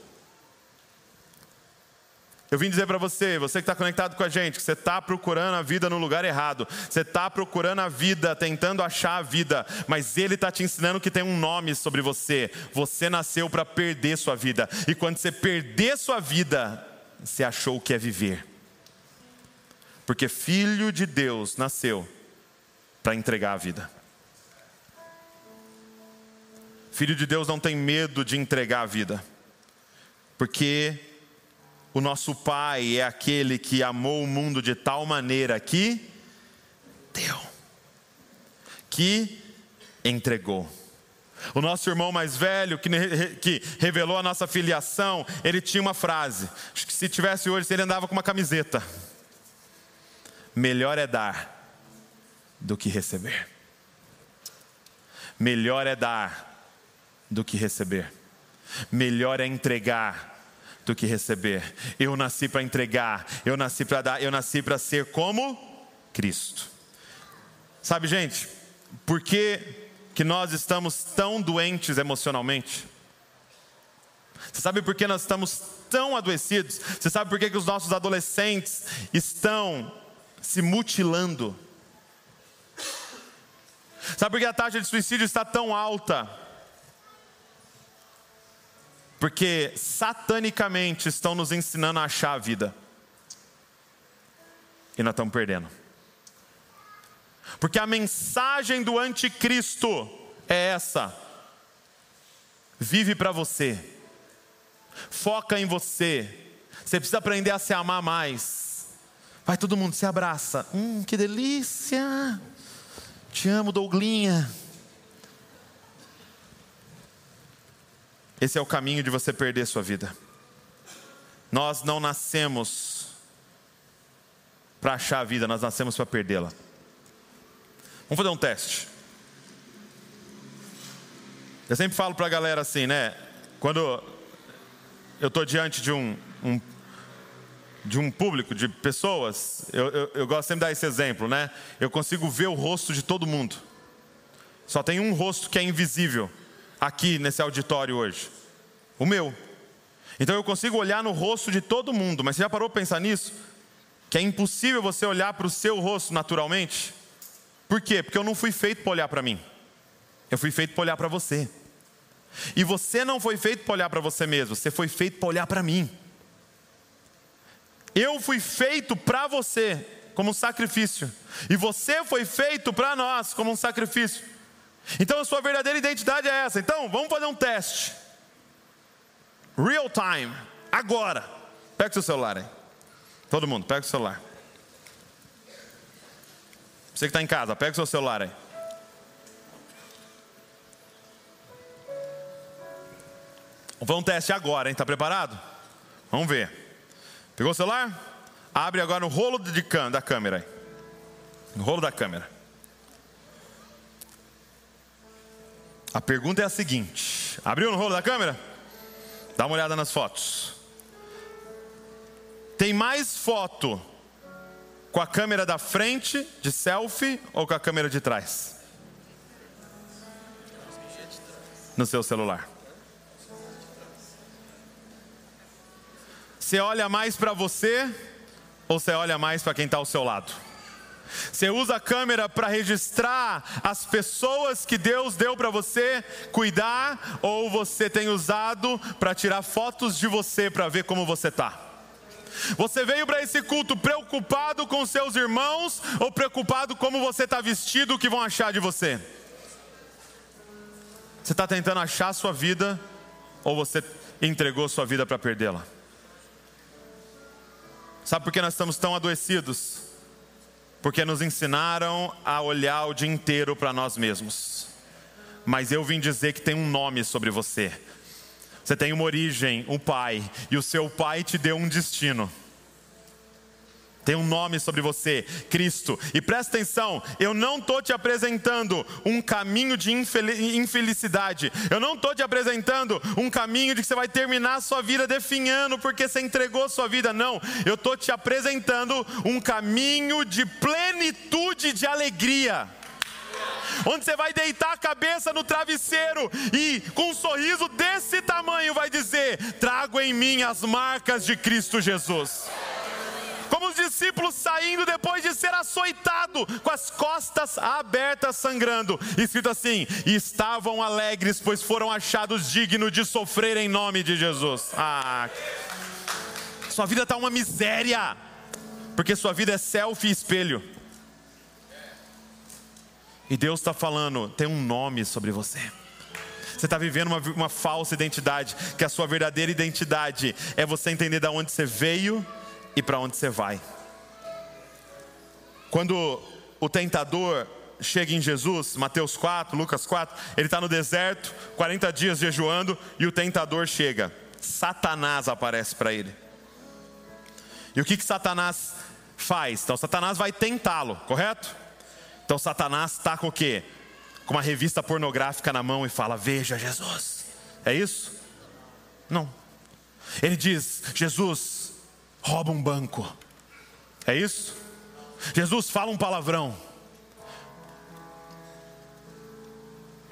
A: Eu vim dizer para você, você que está conectado com a gente, que você está procurando a vida no lugar errado, você está procurando a vida, tentando achar a vida, mas Ele está te ensinando que tem um nome sobre você. Você nasceu para perder sua vida, e quando você perder sua vida, você achou o que é viver, porque Filho de Deus nasceu para entregar a vida. Filho de Deus não tem medo de entregar a vida, porque o nosso Pai é aquele que amou o mundo de tal maneira que deu, que entregou. O nosso irmão mais velho, que, que revelou a nossa filiação, ele tinha uma frase. Acho que se tivesse hoje, ele andava com uma camiseta. Melhor é dar do que receber. Melhor é dar do que receber. Melhor é entregar do que receber. Eu nasci para entregar, eu nasci para dar, eu nasci para ser como Cristo. Sabe, gente, por que, que nós estamos tão doentes emocionalmente? Você sabe por que nós estamos tão adoecidos? Você sabe por que, que os nossos adolescentes estão se mutilando? Sabe por que a taxa de suicídio está tão alta? Porque satanicamente estão nos ensinando a achar a vida. E nós estamos perdendo. Porque a mensagem do anticristo é essa: vive para você, foca em você. Você precisa aprender a se amar mais. Vai todo mundo, se abraça. Hum, que delícia! Te amo, Douglinha. Esse é o caminho de você perder sua vida. Nós não nascemos para achar a vida, nós nascemos para perdê-la. Vamos fazer um teste. Eu sempre falo para a galera assim, né? Quando eu estou diante de um, um, de um público, de pessoas, eu, eu, eu gosto sempre de dar esse exemplo, né? Eu consigo ver o rosto de todo mundo. Só tem um rosto que é invisível aqui nesse auditório hoje? O meu. Então eu consigo olhar no rosto de todo mundo, mas você já parou para pensar nisso? Que é impossível você olhar para o seu rosto naturalmente? Por quê? Porque eu não fui feito para olhar para mim. Eu fui feito para olhar para você. E você não foi feito para olhar para você mesmo, você foi feito para olhar para mim. Eu fui feito para você como um sacrifício, e você foi feito para nós como um sacrifício. Então a sua verdadeira identidade é essa. Então, vamos fazer um teste. Real time, agora. Pega o seu celular aí. Todo mundo, pega o celular. Você que está em casa, pega o seu celular aí. Vamos fazer um teste agora, hein? Está preparado? Vamos ver. Pegou o celular? Abre agora no rolo de da câmera aí. No rolo da câmera. A pergunta é a seguinte: abriu no rolo da câmera? Dá uma olhada nas fotos. Tem mais foto com a câmera da frente, de selfie, ou com a câmera de trás? No seu celular. Você olha mais para você ou você olha mais para quem está ao seu lado? Você usa a câmera para registrar as pessoas que Deus deu para você cuidar, ou você tem usado para tirar fotos de você para ver como você está? Você veio para esse culto preocupado com seus irmãos ou preocupado como você está vestido, o que vão achar de você? Você está tentando achar a sua vida ou você entregou sua vida para perdê-la? Sabe por que nós estamos tão adoecidos? Porque nos ensinaram a olhar o dia inteiro para nós mesmos. Mas eu vim dizer que tem um nome sobre você. Você tem uma origem, um pai, e o seu pai te deu um destino tem um nome sobre você, Cristo. E presta atenção, eu não estou te apresentando um caminho de infelicidade, eu não estou te apresentando um caminho de que você vai terminar a sua vida definhando porque você entregou sua vida, não. Eu estou te apresentando um caminho de plenitude de alegria onde você vai deitar a cabeça no travesseiro e com um sorriso desse tamanho vai dizer: Trago em mim as marcas de Cristo Jesus como os discípulos saindo depois de ser açoitado, com as costas abertas sangrando, escrito assim: estavam alegres, pois foram achados dignos de sofrer em nome de Jesus. Ah, sua vida está uma miséria, porque sua vida é selfie e espelho. E Deus está falando, tem um nome sobre você. Você está vivendo uma, uma falsa identidade, que a sua verdadeira identidade é você entender de onde você veio e para onde você vai. Quando o tentador chega em Jesus, Mateus 4, Lucas 4, ele está no deserto, 40 dias jejuando, e o tentador chega. Satanás aparece para ele. E o que, que Satanás faz? Então, Satanás vai tentá-lo, correto? Então, Satanás está com o quê? Com uma revista pornográfica na mão e fala: Veja Jesus. É isso? Não. Ele diz: Jesus, rouba um banco. É isso? Jesus fala um palavrão.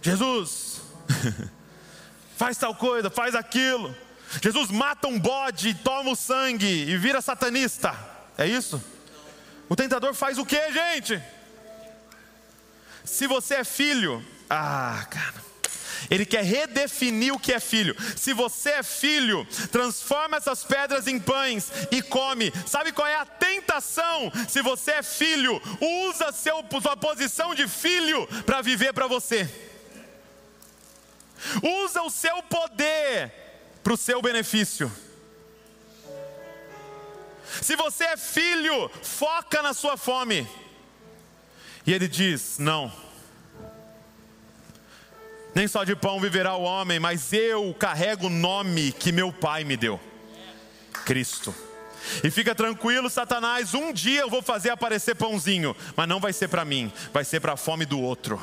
A: Jesus faz tal coisa, faz aquilo. Jesus mata um bode, toma o sangue e vira satanista. É isso? O tentador faz o que, gente? Se você é filho, ah, cara. Ele quer redefinir o que é filho. Se você é filho, transforma essas pedras em pães e come. Sabe qual é a tentação? Se você é filho, usa seu, sua posição de filho para viver para você. Usa o seu poder para o seu benefício. Se você é filho, foca na sua fome. E ele diz: Não nem só de pão viverá o homem, mas eu carrego o nome que meu Pai me deu: Cristo. E fica tranquilo, Satanás, um dia eu vou fazer aparecer pãozinho, mas não vai ser para mim, vai ser para a fome do outro.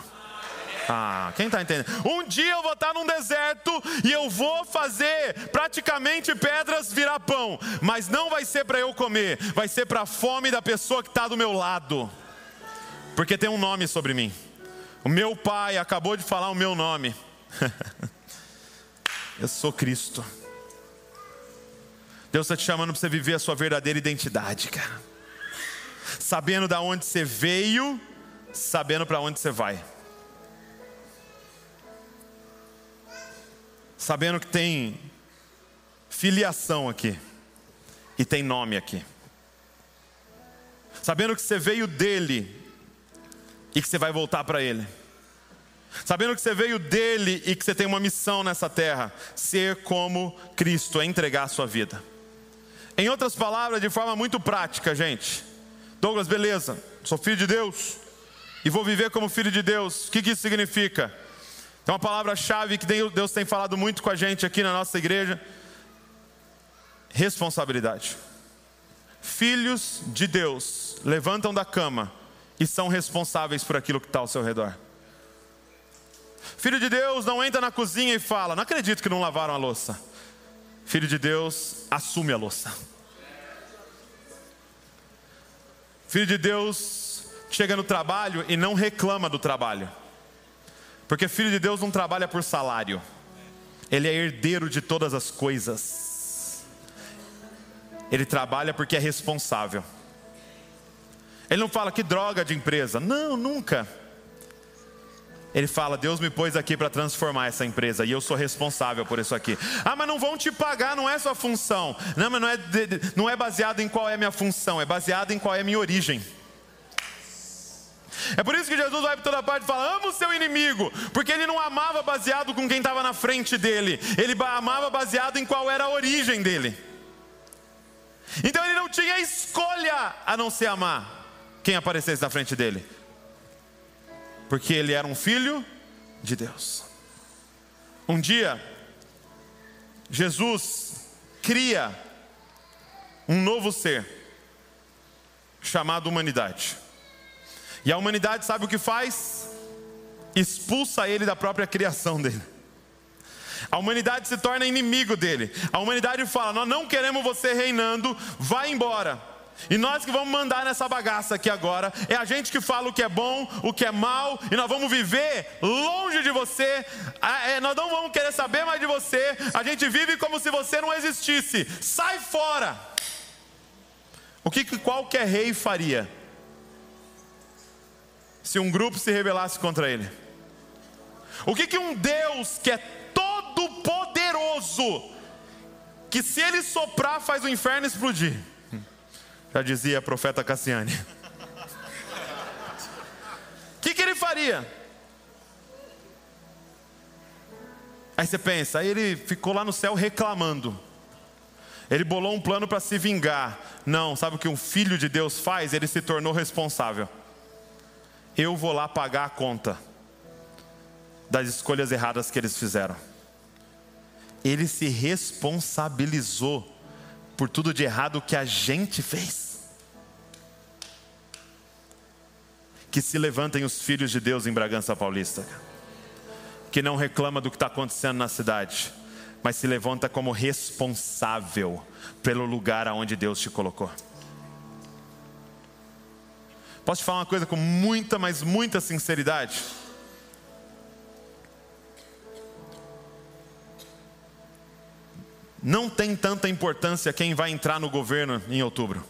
A: Ah, quem está entendendo? Um dia eu vou estar num deserto e eu vou fazer praticamente pedras virar pão, mas não vai ser para eu comer, vai ser para a fome da pessoa que está do meu lado, porque tem um nome sobre mim. O meu pai acabou de falar o meu nome. Eu sou Cristo. Deus está te chamando para você viver a sua verdadeira identidade, cara. Sabendo da onde você veio, sabendo para onde você vai. Sabendo que tem filiação aqui e tem nome aqui. Sabendo que você veio dele e que você vai voltar para ele. Sabendo que você veio dele e que você tem uma missão nessa terra, ser como Cristo, é entregar a sua vida. Em outras palavras, de forma muito prática, gente. Douglas, beleza, sou filho de Deus e vou viver como filho de Deus. O que, que isso significa? É uma palavra-chave que Deus tem falado muito com a gente aqui na nossa igreja: responsabilidade. Filhos de Deus levantam da cama e são responsáveis por aquilo que está ao seu redor. Filho de Deus não entra na cozinha e fala: Não acredito que não lavaram a louça. Filho de Deus assume a louça. Filho de Deus chega no trabalho e não reclama do trabalho. Porque filho de Deus não trabalha por salário. Ele é herdeiro de todas as coisas. Ele trabalha porque é responsável. Ele não fala que droga de empresa. Não, nunca. Ele fala: Deus me pôs aqui para transformar essa empresa e eu sou responsável por isso aqui. Ah, mas não vão te pagar, não é sua função. Não, mas não é, não é baseado em qual é a minha função, é baseado em qual é a minha origem. É por isso que Jesus vai para toda parte e fala: ama o seu inimigo, porque ele não amava baseado com quem estava na frente dele, ele amava baseado em qual era a origem dele. Então ele não tinha escolha a não ser amar quem aparecesse na frente dele porque ele era um filho de Deus. Um dia, Jesus cria um novo ser, chamado humanidade. E a humanidade sabe o que faz? Expulsa ele da própria criação dele. A humanidade se torna inimigo dele. A humanidade fala: Nós não queremos você reinando, vai embora. E nós que vamos mandar nessa bagaça aqui agora, é a gente que fala o que é bom, o que é mal, e nós vamos viver longe de você, é, nós não vamos querer saber mais de você, a gente vive como se você não existisse, sai fora. O que, que qualquer rei faria se um grupo se rebelasse contra ele? O que, que um Deus que é todo poderoso, que se ele soprar faz o inferno explodir? Já dizia a profeta Cassiane. O que, que ele faria? Aí você pensa, aí ele ficou lá no céu reclamando. Ele bolou um plano para se vingar. Não, sabe o que um filho de Deus faz? Ele se tornou responsável. Eu vou lá pagar a conta das escolhas erradas que eles fizeram. Ele se responsabilizou por tudo de errado que a gente fez. Que se levantem os filhos de Deus em Bragança Paulista, que não reclama do que está acontecendo na cidade, mas se levanta como responsável pelo lugar aonde Deus te colocou. Posso te falar uma coisa com muita, mas muita sinceridade? Não tem tanta importância quem vai entrar no governo em outubro.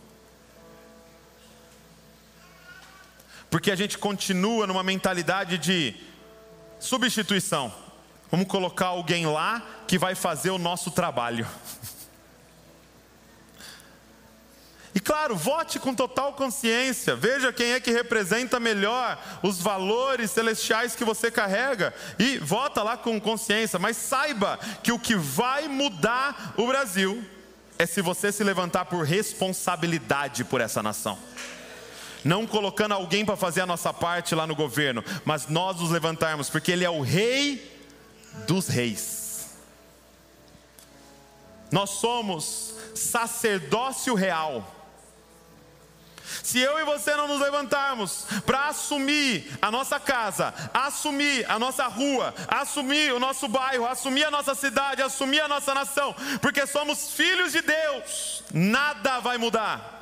A: Porque a gente continua numa mentalidade de substituição. Vamos colocar alguém lá que vai fazer o nosso trabalho. E claro, vote com total consciência. Veja quem é que representa melhor os valores celestiais que você carrega e vota lá com consciência. Mas saiba que o que vai mudar o Brasil é se você se levantar por responsabilidade por essa nação. Não colocando alguém para fazer a nossa parte lá no governo, mas nós nos levantarmos, porque Ele é o Rei dos Reis. Nós somos sacerdócio real se eu e você não nos levantarmos para assumir a nossa casa, assumir a nossa rua, assumir o nosso bairro, assumir a nossa cidade, assumir a nossa nação, porque somos filhos de Deus, nada vai mudar.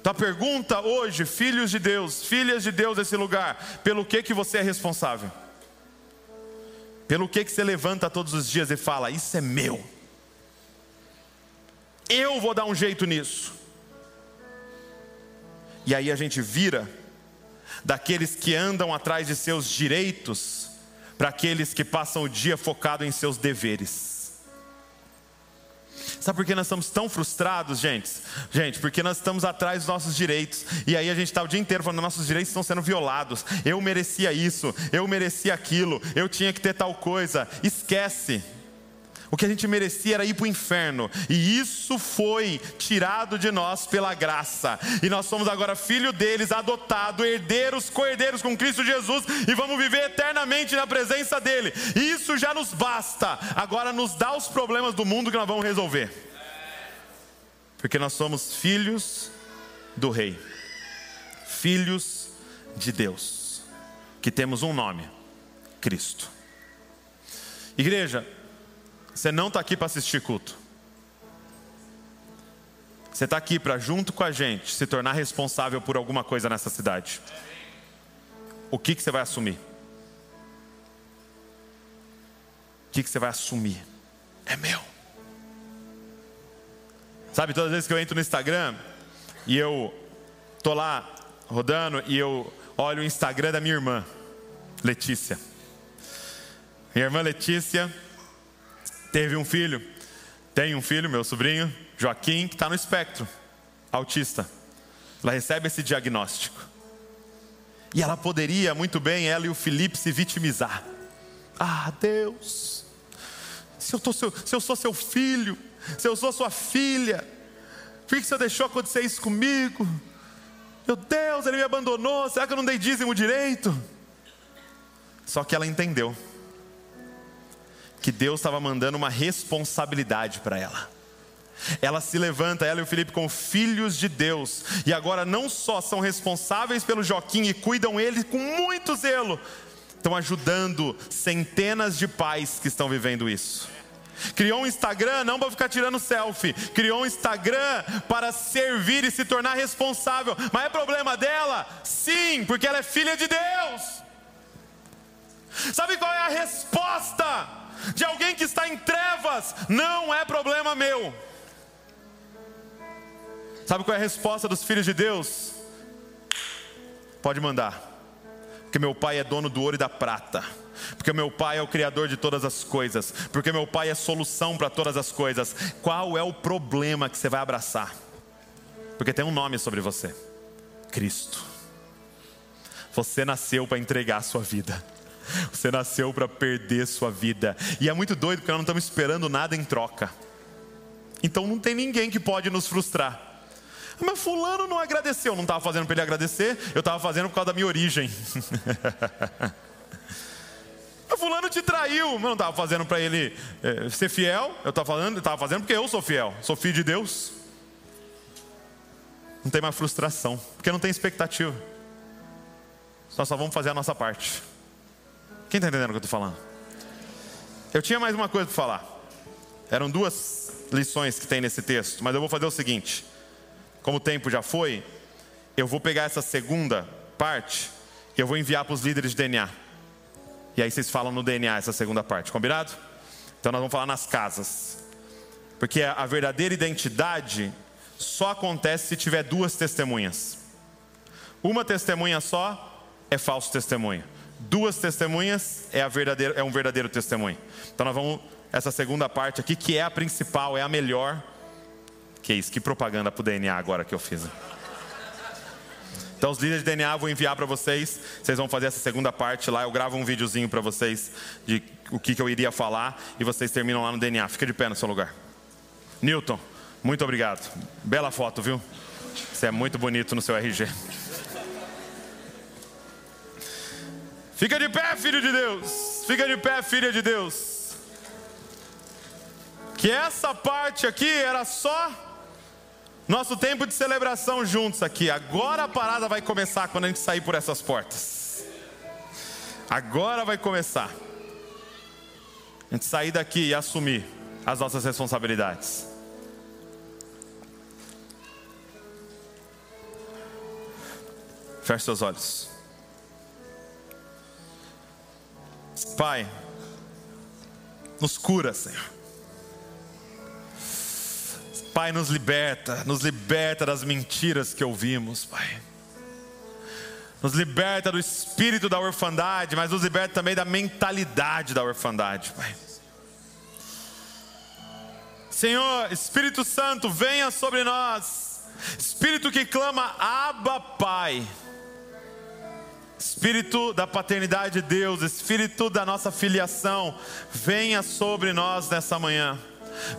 A: Então a pergunta hoje, filhos de Deus, filhas de Deus desse lugar, pelo que que você é responsável? Pelo que que você levanta todos os dias e fala, isso é meu? Eu vou dar um jeito nisso. E aí a gente vira daqueles que andam atrás de seus direitos para aqueles que passam o dia focado em seus deveres. Sabe por que nós estamos tão frustrados, gente? Gente, porque nós estamos atrás dos nossos direitos. E aí a gente está o dia inteiro falando: nossos direitos estão sendo violados. Eu merecia isso, eu merecia aquilo, eu tinha que ter tal coisa. Esquece. O que a gente merecia era ir para o inferno, e isso foi tirado de nós pela graça, e nós somos agora filho deles, adotado, herdeiros, co-herdeiros com Cristo Jesus, e vamos viver eternamente na presença dEle. Isso já nos basta, agora nos dá os problemas do mundo que nós vamos resolver, porque nós somos filhos do Rei, filhos de Deus, que temos um nome: Cristo. Igreja, você não está aqui para assistir culto. Você está aqui para, junto com a gente, se tornar responsável por alguma coisa nessa cidade. O que, que você vai assumir? O que, que você vai assumir? É meu. Sabe, todas as vezes que eu entro no Instagram e eu tô lá rodando e eu olho o Instagram da minha irmã, Letícia. Minha irmã Letícia teve um filho, tem um filho, meu sobrinho, Joaquim, que está no espectro, autista. Ela recebe esse diagnóstico. E ela poderia muito bem, ela e o Felipe, se vitimizar. Ah, Deus, se eu, seu, se eu sou seu filho, se eu sou sua filha, por que você deixou acontecer isso comigo? Meu Deus, ele me abandonou, será que eu não dei dízimo direito? Só que ela entendeu que Deus estava mandando uma responsabilidade para ela. Ela se levanta, ela e o Felipe, como filhos de Deus, e agora não só são responsáveis pelo Joaquim e cuidam ele com muito zelo, estão ajudando centenas de pais que estão vivendo isso. Criou um Instagram não para ficar tirando selfie, criou um Instagram para servir e se tornar responsável. Mas é problema dela? Sim, porque ela é filha de Deus. Sabe qual é a resposta de alguém que está em trevas, não é problema meu. Sabe qual é a resposta dos filhos de Deus? Pode mandar, porque meu pai é dono do ouro e da prata, porque meu pai é o criador de todas as coisas, porque meu pai é solução para todas as coisas. Qual é o problema que você vai abraçar? Porque tem um nome sobre você: Cristo. Você nasceu para entregar a sua vida. Você nasceu para perder sua vida. E é muito doido porque nós não estamos esperando nada em troca. Então não tem ninguém que pode nos frustrar. Mas fulano não agradeceu, não estava fazendo para ele agradecer, eu estava fazendo por causa da minha origem. Fulano te traiu, mas não estava fazendo para ele é, ser fiel, eu estava fazendo, estava fazendo porque eu sou fiel, sou filho de Deus. Não tem mais frustração, porque não tem expectativa. Nós só vamos fazer a nossa parte. Quem está entendendo o que eu estou falando? Eu tinha mais uma coisa para falar. Eram duas lições que tem nesse texto, mas eu vou fazer o seguinte: como o tempo já foi, eu vou pegar essa segunda parte e eu vou enviar para os líderes de DNA. E aí vocês falam no DNA essa segunda parte, combinado? Então nós vamos falar nas casas. Porque a verdadeira identidade só acontece se tiver duas testemunhas. Uma testemunha só é falso testemunho duas testemunhas é, é, um verdadeiro testemunho. Então nós vamos, essa segunda parte aqui, que é a principal, é a melhor. Que isso, que propaganda para o DNA agora que eu fiz. Então os líderes de DNA vou enviar para vocês. Vocês vão fazer essa segunda parte lá. Eu gravo um videozinho para vocês de o que, que eu iria falar. E vocês terminam lá no DNA. Fica de pé no seu lugar. Newton, muito obrigado. Bela foto, viu? Você é muito bonito no seu RG. Fica de pé, filho de Deus. Fica de pé, filha de Deus. Que essa parte aqui era só nosso tempo de celebração juntos aqui. Agora a parada vai começar quando a gente sair por essas portas. Agora vai começar. A gente sair daqui e assumir as nossas responsabilidades. Feche seus olhos. Pai, nos cura, Senhor. Pai, nos liberta, nos liberta das mentiras que ouvimos, Pai. Nos liberta do espírito da orfandade, mas nos liberta também da mentalidade da orfandade, Pai. Senhor, Espírito Santo, venha sobre nós. Espírito que clama, Abba, Pai. Espírito da paternidade de Deus, Espírito da nossa filiação, venha sobre nós nessa manhã.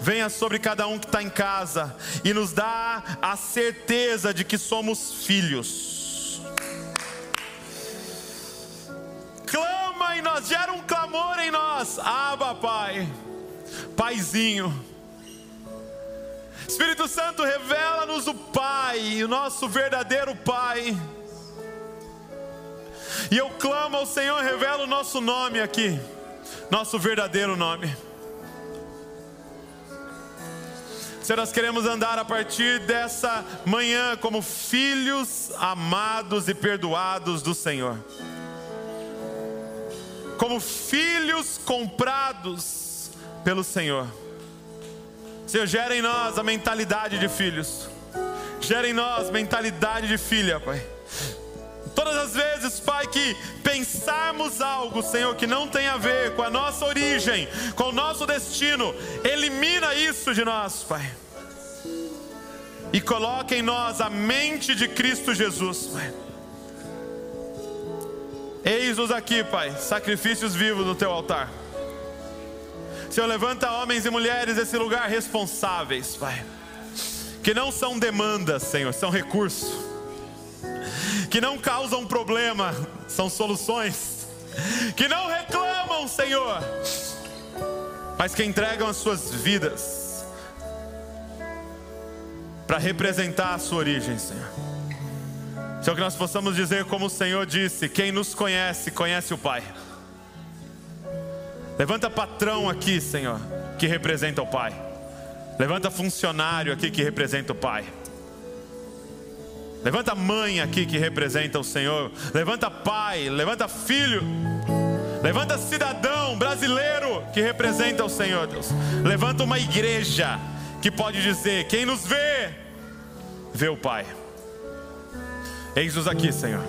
A: Venha sobre cada um que está em casa e nos dá a certeza de que somos filhos. Clama em nós, gera um clamor em nós, Aba, Pai, Paizinho. Espírito Santo, revela-nos o Pai, o nosso verdadeiro Pai. E eu clamo ao Senhor, revela o nosso nome aqui, nosso verdadeiro nome. Senhor, nós queremos andar a partir dessa manhã como filhos amados e perdoados do Senhor. Como filhos comprados pelo Senhor. Senhor, gera em nós a mentalidade de filhos. Gera em nós mentalidade de filha, Pai. Todas as vezes, Pai, que pensarmos algo, Senhor, que não tem a ver com a nossa origem, com o nosso destino, elimina isso de nós, Pai. E coloca em nós a mente de Cristo Jesus, Pai. Eis-nos aqui, Pai, sacrifícios vivos no teu altar. Senhor, levanta homens e mulheres desse lugar responsáveis, Pai. Que não são demandas, Senhor, são recursos que não causam problema, são soluções, que não reclamam, Senhor, mas que entregam as suas vidas para representar a sua origem, Senhor. Senhor, que nós possamos dizer como o Senhor disse: quem nos conhece, conhece o Pai. Levanta patrão aqui, Senhor, que representa o Pai. Levanta funcionário aqui que representa o Pai. Levanta mãe aqui que representa o Senhor. Levanta pai, levanta filho. Levanta cidadão brasileiro que representa o Senhor, Deus. Levanta uma igreja que pode dizer: quem nos vê, vê o Pai. Eis-nos aqui, Senhor.